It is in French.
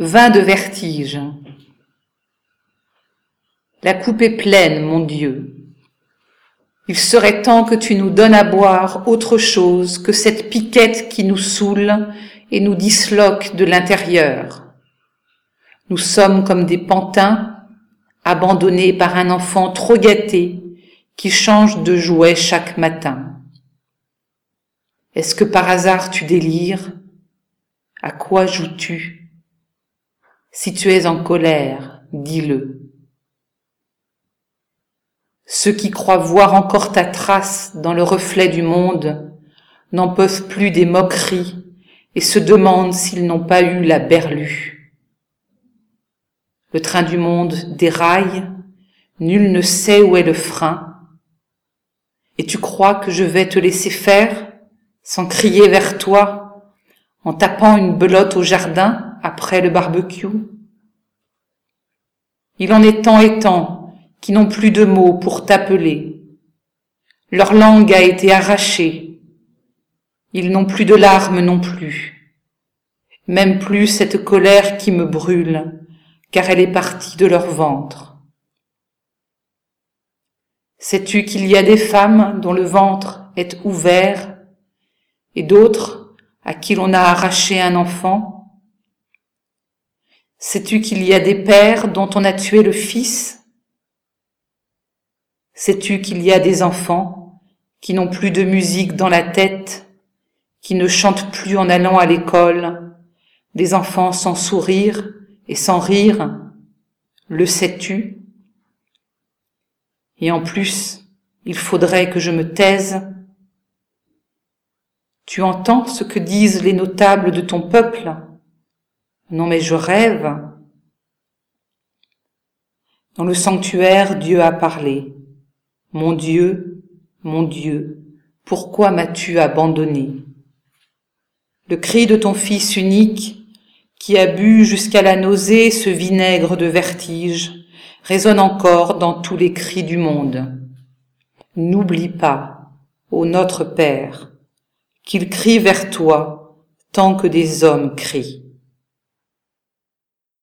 vain de vertige. La coupe est pleine, mon Dieu. Il serait temps que tu nous donnes à boire autre chose que cette piquette qui nous saoule et nous disloque de l'intérieur. Nous sommes comme des pantins abandonnés par un enfant trop gâté qui change de jouet chaque matin. Est-ce que par hasard tu délires? À quoi joues-tu? Si tu es en colère, dis-le. Ceux qui croient voir encore ta trace dans le reflet du monde n'en peuvent plus des moqueries et se demandent s'ils n'ont pas eu la berlue. Le train du monde déraille, nul ne sait où est le frein, et tu crois que je vais te laisser faire sans crier vers toi en tapant une belote au jardin? Après le barbecue Il en est tant et tant qui n'ont plus de mots pour t'appeler. Leur langue a été arrachée, ils n'ont plus de larmes non plus, même plus cette colère qui me brûle, car elle est partie de leur ventre. Sais-tu qu'il y a des femmes dont le ventre est ouvert et d'autres à qui l'on a arraché un enfant? Sais-tu qu'il y a des pères dont on a tué le fils? Sais-tu qu'il y a des enfants qui n'ont plus de musique dans la tête qui ne chantent plus en allant à l'école, des enfants sans sourire et sans rire, le sais-tu? Et en plus, il faudrait que je me taise. Tu entends ce que disent les notables de ton peuple? Non mais je rêve. Dans le sanctuaire, Dieu a parlé. Mon Dieu, mon Dieu, pourquoi m'as-tu abandonné? Le cri de ton Fils unique, qui a bu jusqu'à la nausée ce vinaigre de vertige, résonne encore dans tous les cris du monde. N'oublie pas, ô notre Père, qu'il crie vers toi tant que des hommes crient.